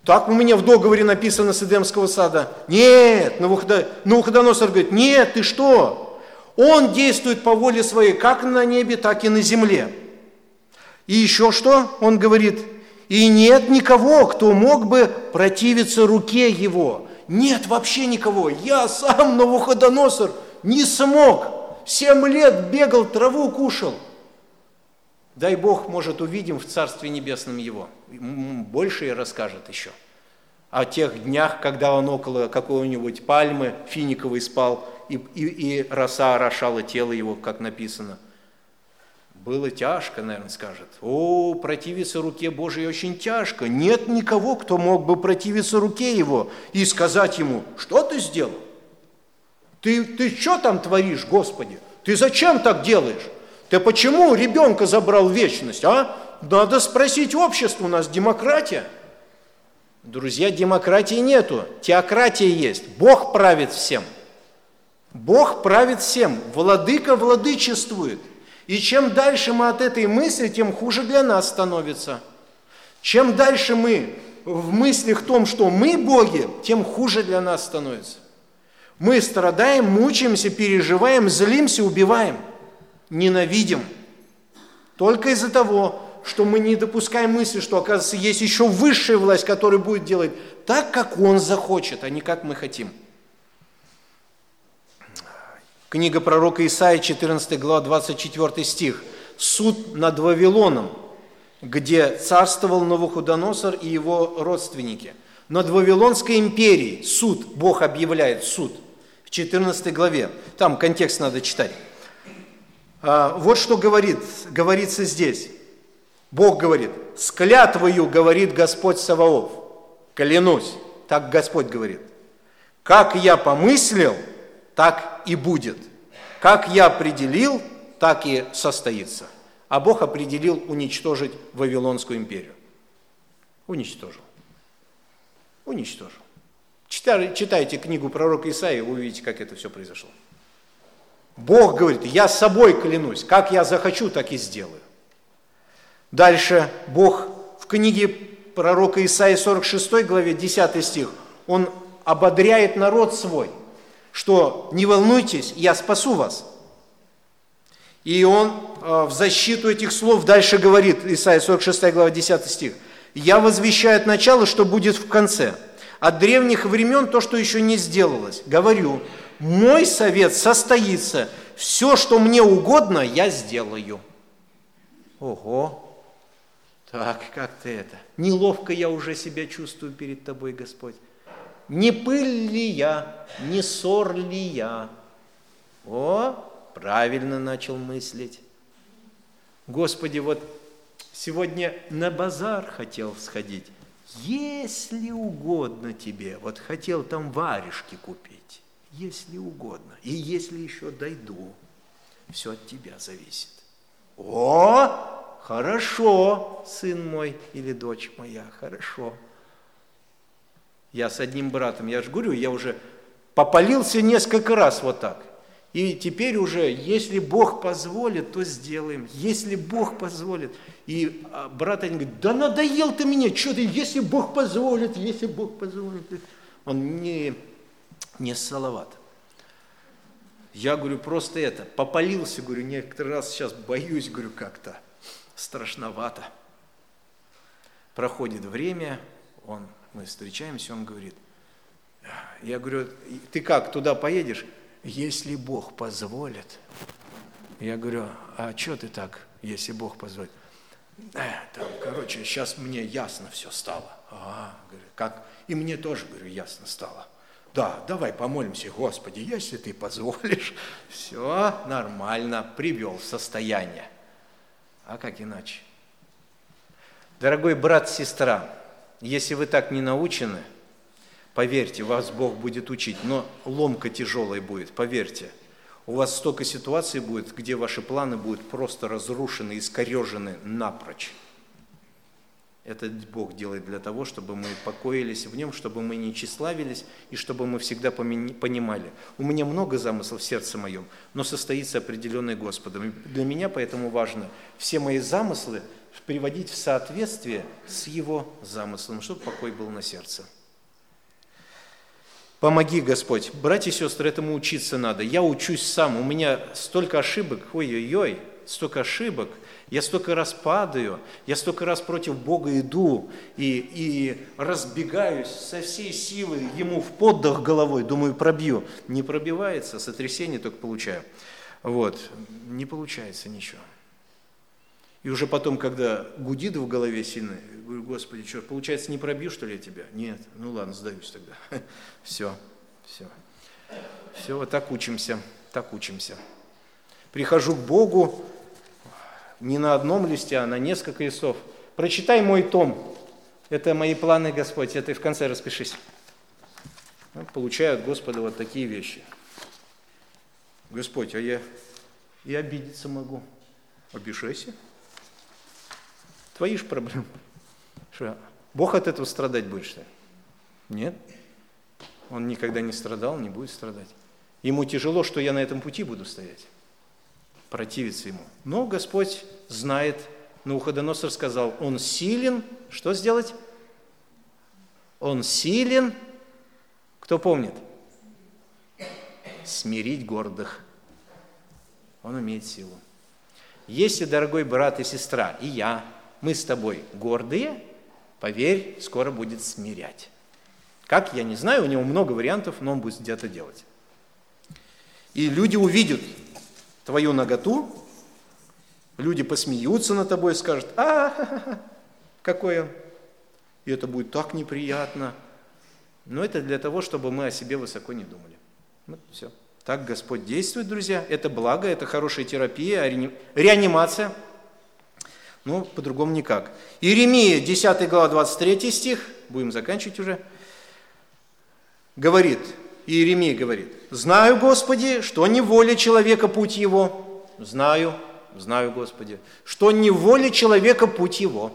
Так у меня в договоре написано с Эдемского сада. Нет, Навуходоносор говорит, нет, ты что? Он действует по воле своей, как на небе, так и на земле. И еще что? Он говорит, и нет никого, кто мог бы противиться руке его. Нет вообще никого. Я сам, Навуходоносор, не смог. Семь лет бегал, траву кушал. Дай Бог, может, увидим в Царстве Небесном его. Больше и расскажет еще. О тех днях, когда он около какой-нибудь пальмы финиковой спал, и, и, и роса орошала тело его, как написано – было тяжко, наверное, скажет. О, противиться руке Божией очень тяжко. Нет никого, кто мог бы противиться руке его и сказать ему, что ты сделал? Ты, ты что там творишь, Господи? Ты зачем так делаешь? Ты почему ребенка забрал в вечность, а? Надо спросить общество, у нас демократия. Друзья, демократии нету, теократия есть. Бог правит всем. Бог правит всем, владыка владычествует. И чем дальше мы от этой мысли, тем хуже для нас становится. Чем дальше мы в мыслях том, что мы боги, тем хуже для нас становится. Мы страдаем, мучаемся, переживаем, злимся, убиваем, ненавидим. Только из-за того, что мы не допускаем мысли, что, оказывается, есть еще высшая власть, которая будет делать так, как Он захочет, а не как мы хотим. Книга пророка Исаия, 14 глава, 24 стих. «Суд над Вавилоном, где царствовал Навуходоносор и его родственники. Над Вавилонской империей суд, Бог объявляет суд в 14 главе. Там контекст надо читать. А, вот что говорит, говорится здесь. Бог говорит, с клятвою говорит Господь Саваоф, клянусь, так Господь говорит, как я помыслил – так и будет. Как я определил, так и состоится. А Бог определил уничтожить Вавилонскую империю. Уничтожил. Уничтожил. Читайте книгу пророка Исаия, вы увидите, как это все произошло. Бог говорит, я собой клянусь, как я захочу, так и сделаю. Дальше Бог в книге пророка Исаия 46 главе 10 стих, Он ободряет народ свой – что не волнуйтесь, я спасу вас. И он э, в защиту этих слов дальше говорит, Исайя 46 глава 10 стих, «Я возвещаю от начала, что будет в конце, от древних времен то, что еще не сделалось. Говорю, мой совет состоится, все, что мне угодно, я сделаю». Ого! Так, как ты это? Неловко я уже себя чувствую перед тобой, Господь. Не пыль ли я, не ссор ли я? О, правильно начал мыслить. Господи, вот сегодня на базар хотел сходить. Если угодно тебе, вот хотел там варежки купить, если угодно, и если еще дойду, все от тебя зависит. О, хорошо, сын мой или дочь моя, хорошо. Я с одним братом, я же говорю, я уже попалился несколько раз вот так. И теперь уже, если Бог позволит, то сделаем. Если Бог позволит. И а, брат один говорит, да надоел ты мне, что ты, если Бог позволит, если Бог позволит. Он не, не салават. Я говорю, просто это, попалился, говорю, некоторый раз сейчас боюсь, говорю, как-то страшновато. Проходит время, он мы встречаемся, он говорит, я говорю, ты как, туда поедешь? Если Бог позволит. Я говорю, а что ты так, если Бог позволит? Э, там, короче, сейчас мне ясно все стало. А, говорю, как? И мне тоже, говорю, ясно стало. Да, давай помолимся, Господи, если ты позволишь, все нормально, привел в состояние. А как иначе? Дорогой брат, сестра, если вы так не научены, поверьте, вас Бог будет учить, но ломка тяжелая будет, поверьте. У вас столько ситуаций будет, где ваши планы будут просто разрушены, искорежены напрочь. Это Бог делает для того, чтобы мы покоились в Нем, чтобы мы не тщеславились и чтобы мы всегда понимали. У меня много замыслов в сердце моем, но состоится определенный Господом. И для меня поэтому важно все мои замыслы приводить в соответствие с Его замыслом, чтобы покой был на сердце. Помоги, Господь. Братья и сестры, этому учиться надо. Я учусь сам, у меня столько ошибок, ой-ой-ой, столько ошибок. Я столько раз падаю, я столько раз против Бога иду и, и разбегаюсь со всей силы Ему в поддах головой, думаю, пробью. Не пробивается, сотрясение только получаю. Вот, не получается ничего. И уже потом, когда гудит в голове сильно, говорю, Господи, что, получается, не пробью, что ли, я тебя? Нет, ну ладно, сдаюсь тогда. Все, все. Все, вот так учимся, так учимся. Прихожу к Богу не на одном листе, а на несколько листов. Прочитай мой том. Это мои планы, Господь, это и в конце распишись. Ну, получаю от Господа вот такие вещи. Господь, а я и обидеться могу. Обижайся. Твои же проблемы. Что, Бог от этого страдать будет, что ли? Нет. Он никогда не страдал, не будет страдать. Ему тяжело, что я на этом пути буду стоять, противиться ему. Но Господь знает, Науходоносор сказал, он силен, что сделать? Он силен, кто помнит? Смирить гордых. Он имеет силу. Если, дорогой брат и сестра, и я, мы с тобой гордые, поверь, скоро будет смирять. Как, я не знаю, у него много вариантов, но он будет где-то делать. И люди увидят твою наготу, люди посмеются над тобой и скажут, а, какой он. И это будет так неприятно. Но это для того, чтобы мы о себе высоко не думали. Вот все. Так Господь действует, друзья. Это благо, это хорошая терапия, реанимация – ну, по-другому никак. Иеремия, 10 глава, 23 стих, будем заканчивать уже, говорит, Иеремия говорит, «Знаю, Господи, что не воля человека путь его». Знаю, знаю, Господи, что не воля человека путь его.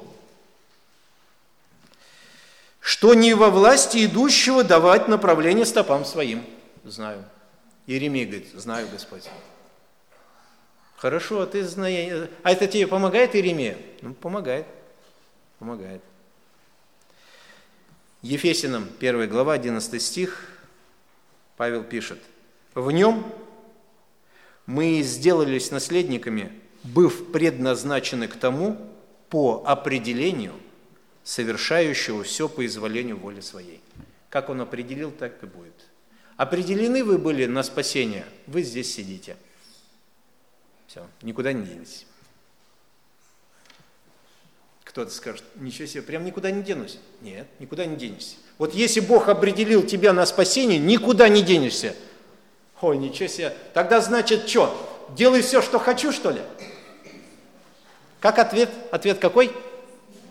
Что не во власти идущего давать направление стопам своим. Знаю. Иеремия говорит, знаю, Господь. Хорошо, а ты знаешь. А это тебе помогает, Иеремия? Ну, помогает. Помогает. Ефесиным 1 глава, 11 стих, Павел пишет, «В нем мы сделались наследниками, быв предназначены к тому по определению, совершающего все по изволению воли своей». Как он определил, так и будет. Определены вы были на спасение, вы здесь сидите – все, никуда не денетесь. Кто-то скажет, ничего себе, прям никуда не денусь. Нет, никуда не денешься. Вот если Бог определил тебя на спасение, никуда не денешься. Ой, ничего себе. Тогда значит что? Делай все, что хочу, что ли? Как ответ? Ответ какой?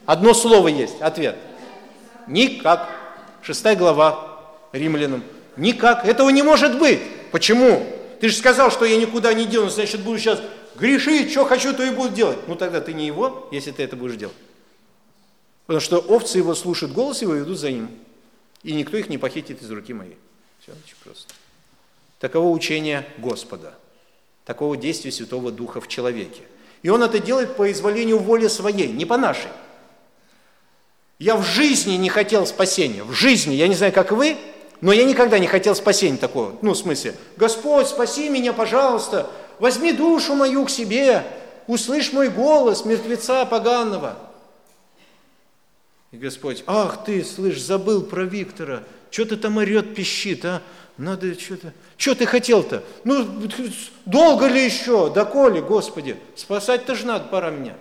Одно слово есть, ответ. Никак. Шестая глава римлянам. Никак. Этого не может быть. Почему? Ты же сказал, что я никуда не денусь, значит, буду сейчас грешить, что хочу, то и буду делать. Ну тогда ты не его, если ты это будешь делать. Потому что овцы его слушают голос его и идут за ним. И никто их не похитит из руки моей. Все очень просто. Таково учение Господа. Такого действия Святого Духа в человеке. И он это делает по изволению воли своей, не по нашей. Я в жизни не хотел спасения. В жизни, я не знаю, как вы, но я никогда не хотел спасения такого. Ну, в смысле, Господь, спаси меня, пожалуйста, возьми душу мою к себе, услышь мой голос, мертвеца поганого. И Господь, ах ты, слышь, забыл про Виктора, что ты там орет, пищит, а? Надо что-то... Что ты хотел-то? Ну, долго ли еще? Доколе, Господи? Спасать-то же надо, пора меня.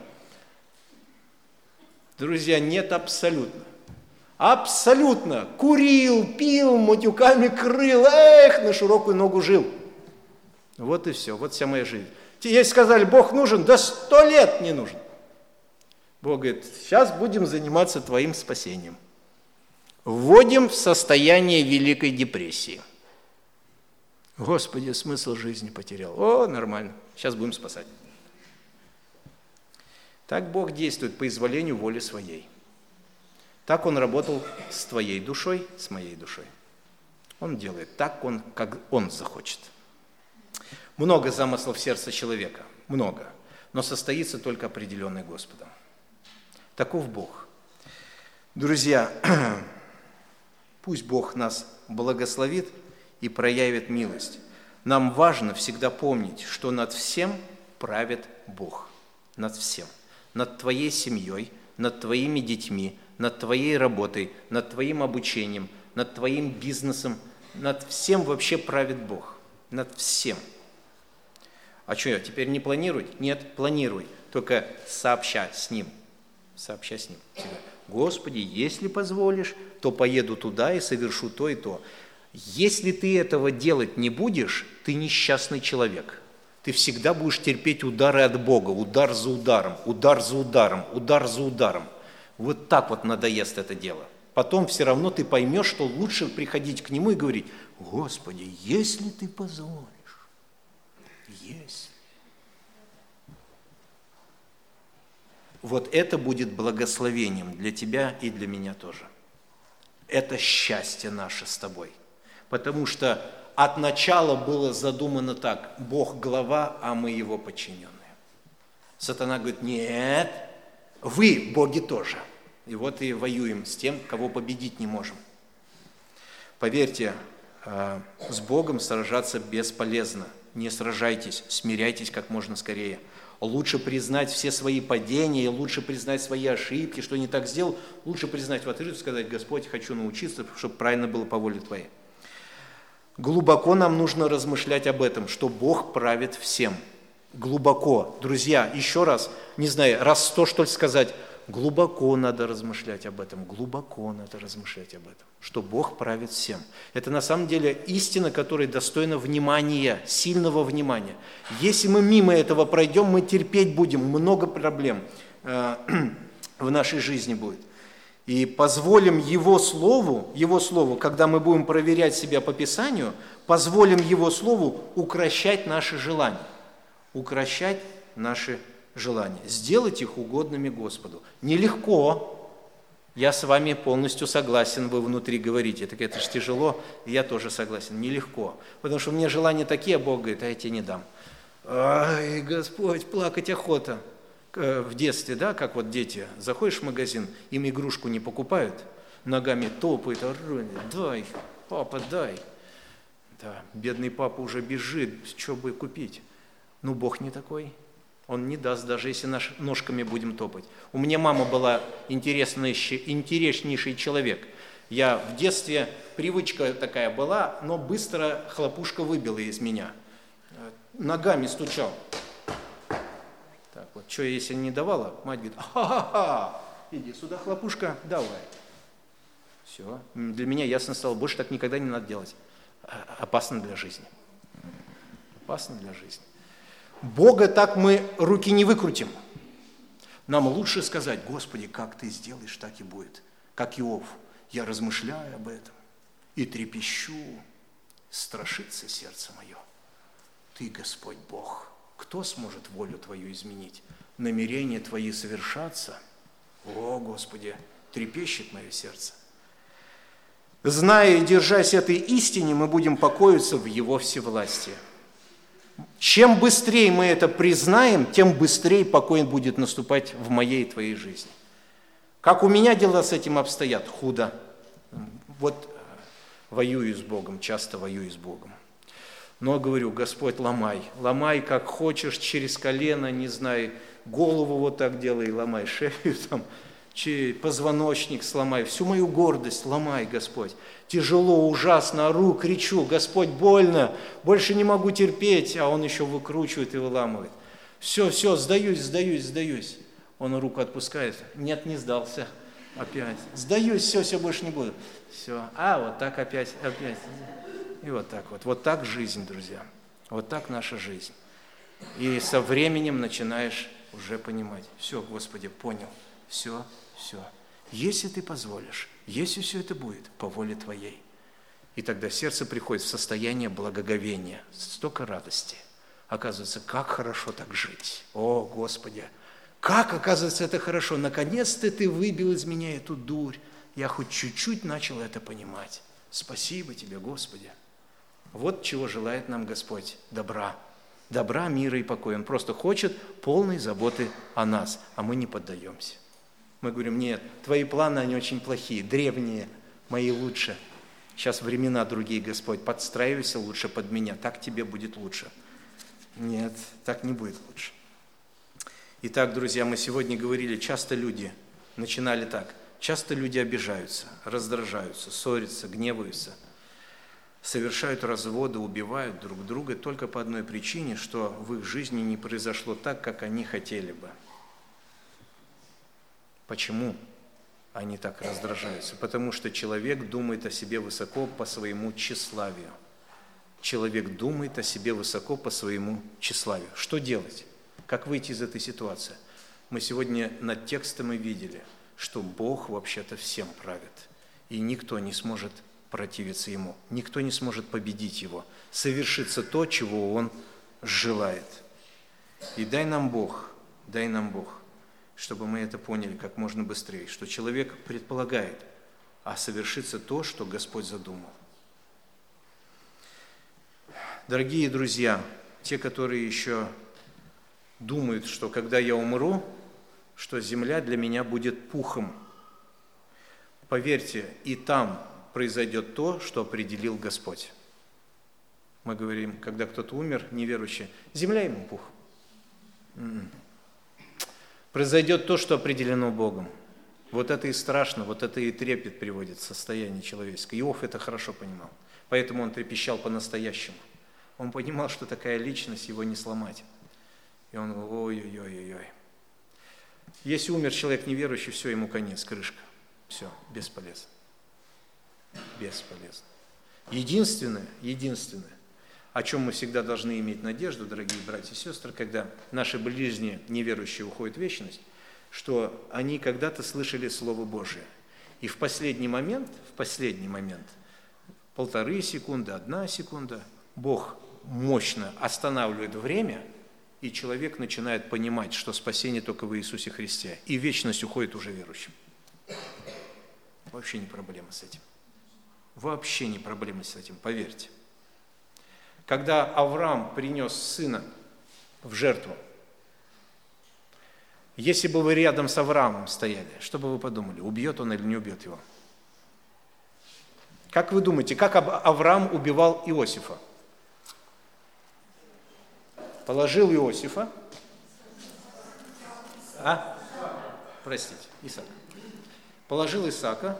Друзья, нет абсолютно. Абсолютно. Курил, пил, матюками крыл, эх, на широкую ногу жил. Вот и все, вот вся моя жизнь. Если сказали, Бог нужен, да сто лет не нужен. Бог говорит, сейчас будем заниматься твоим спасением. Вводим в состояние Великой депрессии. Господи, смысл жизни потерял. О, нормально, сейчас будем спасать. Так Бог действует по изволению воли своей. Так Он работал с твоей душой, с моей душой. Он делает так, он, как Он захочет. Много замыслов в сердце человека, много, но состоится только определенный Господом. Таков Бог. Друзья, пусть Бог нас благословит и проявит милость. Нам важно всегда помнить, что над всем правит Бог. Над всем. Над твоей семьей, над твоими детьми, над твоей работой, над твоим обучением, над твоим бизнесом, над всем вообще правит Бог. Над всем. А что, теперь не планировать? Нет, планируй, только сообща с Ним. Сообща с Ним. Господи, если позволишь, то поеду туда и совершу то и то. Если ты этого делать не будешь, ты несчастный человек. Ты всегда будешь терпеть удары от Бога, удар за ударом, удар за ударом, удар за ударом. Вот так вот надоест это дело. Потом все равно ты поймешь, что лучше приходить к Нему и говорить, Господи, если ты позволишь, если. Вот это будет благословением для тебя и для меня тоже. Это счастье наше с тобой. Потому что от начала было задумано так, Бог глава, а мы его подчиненные. Сатана говорит, нет, вы, боги, тоже. И вот и воюем с тем, кого победить не можем. Поверьте, э, с Богом сражаться бесполезно. Не сражайтесь, смиряйтесь как можно скорее. Лучше признать все свои падения, лучше признать свои ошибки, что не так сделал. Лучше признать в отрыв, сказать, Господь, хочу научиться, чтобы правильно было по воле Твоей. Глубоко нам нужно размышлять об этом, что Бог правит всем – глубоко. Друзья, еще раз, не знаю, раз сто что ли сказать, глубоко надо размышлять об этом, глубоко надо размышлять об этом, что Бог правит всем. Это на самом деле истина, которая достойна внимания, сильного внимания. Если мы мимо этого пройдем, мы терпеть будем, много проблем э, в нашей жизни будет. И позволим Его Слову, Его Слову, когда мы будем проверять себя по Писанию, позволим Его Слову укращать наши желания укращать наши желания, сделать их угодными Господу. Нелегко, я с вами полностью согласен, вы внутри говорите, так это же тяжело, я тоже согласен, нелегко. Потому что у меня желания такие, а Бог говорит, а я тебе не дам. Ай, Господь, плакать охота. В детстве, да, как вот дети, заходишь в магазин, им игрушку не покупают, ногами топают, дай, папа, дай. Да, бедный папа уже бежит, что бы купить. Ну, Бог не такой. Он не даст, даже если наш, ножками будем топать. У меня мама была интереснейший человек. Я в детстве, привычка такая была, но быстро хлопушка выбила из меня. Ногами стучал. Так вот, что если не давала, мать говорит, ха-ха-ха, иди сюда, хлопушка, давай. Все, для меня ясно стало, больше так никогда не надо делать. Опасно для жизни. Опасно для жизни. Бога так мы руки не выкрутим. Нам лучше сказать, Господи, как Ты сделаешь, так и будет. Как Иов, я размышляю об этом и трепещу, страшится сердце мое. Ты, Господь Бог, кто сможет волю Твою изменить? Намерения Твои совершаться? О, Господи, трепещет мое сердце. Зная и держась этой истине, мы будем покоиться в Его всевластии. Чем быстрее мы это признаем, тем быстрее покой будет наступать в моей и твоей жизни. Как у меня дела с этим обстоят? Худо. Вот э, воюю с Богом, часто воюю с Богом. Но говорю, Господь, ломай, ломай как хочешь, через колено, не знаю, голову вот так делай, ломай шею там, позвоночник сломай, всю мою гордость ломай, Господь. Тяжело, ужасно, ору, кричу, Господь, больно, больше не могу терпеть, а Он еще выкручивает и выламывает. Все, все, сдаюсь, сдаюсь, сдаюсь. Он руку отпускает, нет, не сдался, опять. Сдаюсь, все, все, больше не буду. Все, а вот так опять, опять. И вот так вот. Вот так жизнь, друзья. Вот так наша жизнь. И со временем начинаешь уже понимать. Все, Господи, понял. Все, все. Если ты позволишь, если все это будет по воле твоей. И тогда сердце приходит в состояние благоговения, столько радости. Оказывается, как хорошо так жить. О, Господи, как, оказывается, это хорошо. Наконец-то ты выбил из меня эту дурь. Я хоть чуть-чуть начал это понимать. Спасибо тебе, Господи. Вот чего желает нам Господь. Добра. Добра, мира и покоя. Он просто хочет полной заботы о нас, а мы не поддаемся. Мы говорим, нет, твои планы, они очень плохие, древние, мои лучше. Сейчас времена другие, Господь, подстраивайся лучше под меня, так тебе будет лучше. Нет, так не будет лучше. Итак, друзья, мы сегодня говорили, часто люди начинали так. Часто люди обижаются, раздражаются, ссорятся, гневаются, совершают разводы, убивают друг друга только по одной причине, что в их жизни не произошло так, как они хотели бы. Почему они так раздражаются? Потому что человек думает о себе высоко по своему тщеславию. Человек думает о себе высоко по своему тщеславию. Что делать? Как выйти из этой ситуации? Мы сегодня над текстом и видели, что Бог вообще-то всем правит, и никто не сможет противиться Ему, никто не сможет победить Его, совершится то, чего Он желает. И дай нам Бог, дай нам Бог, чтобы мы это поняли как можно быстрее, что человек предполагает, а совершится то, что Господь задумал. Дорогие друзья, те, которые еще думают, что когда я умру, что земля для меня будет пухом. Поверьте, и там произойдет то, что определил Господь. Мы говорим, когда кто-то умер, неверующий, земля ему пух. Произойдет то, что определено Богом. Вот это и страшно, вот это и трепет приводит в состояние человеческое. Иов это хорошо понимал. Поэтому он трепещал по-настоящему. Он понимал, что такая личность его не сломать. И он говорил, ой-ой-ой-ой. Если умер человек неверующий, все, ему конец, крышка. Все, бесполезно. Бесполезно. Единственное, единственное, о чем мы всегда должны иметь надежду, дорогие братья и сестры, когда наши ближние неверующие уходят в вечность, что они когда-то слышали Слово Божие. И в последний момент, в последний момент, полторы секунды, одна секунда, Бог мощно останавливает время – и человек начинает понимать, что спасение только в Иисусе Христе, и вечность уходит уже верующим. Вообще не проблема с этим. Вообще не проблема с этим, поверьте. Когда Авраам принес сына в жертву, если бы вы рядом с Авраамом стояли, что бы вы подумали, убьет он или не убьет его? Как вы думаете, как Авраам убивал Иосифа? положил Иосифа, а? Простите, Исаак. Положил Исаака,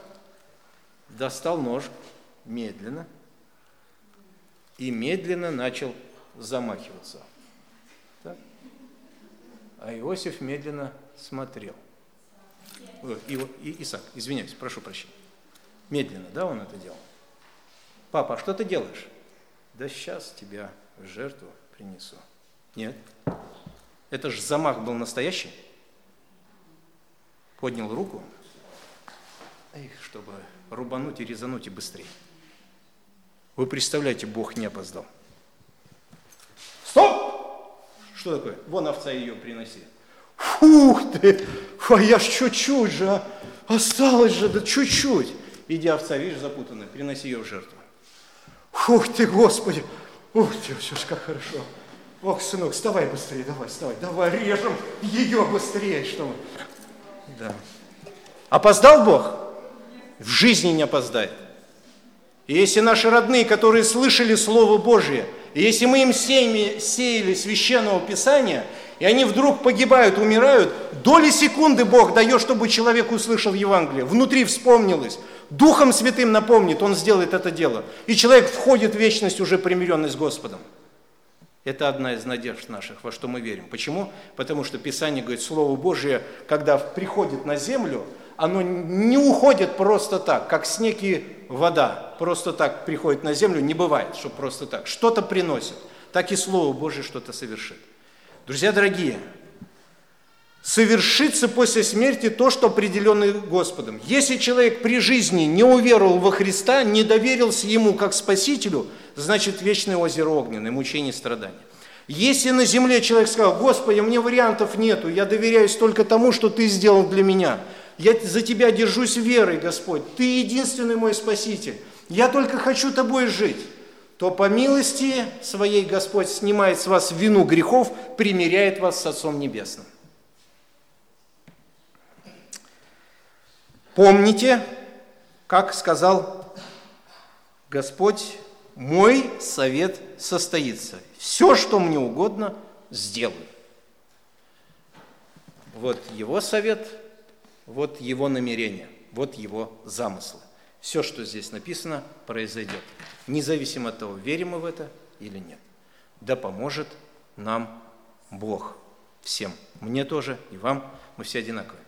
достал нож медленно и медленно начал замахиваться. Так? А Иосиф медленно смотрел. И, и, Исаак, извиняюсь, прошу прощения. Медленно, да, он это делал? Папа, а что ты делаешь? Да сейчас тебя в жертву принесу. Нет. Это же замах был настоящий. Поднял руку, чтобы рубануть и резануть и быстрее. Вы представляете, Бог не опоздал. Стоп! Что такое? Вон овца ее приноси. Фух ты! А я ж чуть-чуть же, а? Осталось же, да чуть-чуть. Иди, овца, видишь, запутанная, приноси ее в жертву. Фух ты, Господи! Ух ты, все ж как хорошо. Ох, сынок, вставай быстрее, давай, вставай, давай, режем ее быстрее, что мы. Да. Опоздал Бог? В жизни не опоздает. И если наши родные, которые слышали Слово Божье, и если мы им сеяли, сеяли священного Писания, и они вдруг погибают, умирают, доли секунды Бог дает, чтобы человек услышал Евангелие, внутри вспомнилось, Духом Святым напомнит, он сделает это дело. И человек входит в вечность уже примиренный с Господом. Это одна из надежд наших, во что мы верим. Почему? Потому что Писание говорит, Слово Божие, когда приходит на землю, оно не уходит просто так, как снег и вода. Просто так приходит на землю, не бывает, что просто так. Что-то приносит. Так и Слово Божие что-то совершит. Друзья дорогие, совершится после смерти то, что определено Господом. Если человек при жизни не уверовал во Христа, не доверился Ему как Спасителю – значит вечное озеро огненное, мучение и страдания. Если на земле человек сказал, Господи, мне вариантов нету, я доверяюсь только тому, что Ты сделал для меня. Я за Тебя держусь верой, Господь. Ты единственный мой Спаситель. Я только хочу Тобой жить. То по милости своей Господь снимает с вас вину грехов, примиряет вас с Отцом Небесным. помните, как сказал Господь, мой совет состоится. Все, что мне угодно, сделаю. Вот его совет, вот его намерение, вот его замыслы. Все, что здесь написано, произойдет. Независимо от того, верим мы в это или нет. Да поможет нам Бог всем. Мне тоже и вам. Мы все одинаковые.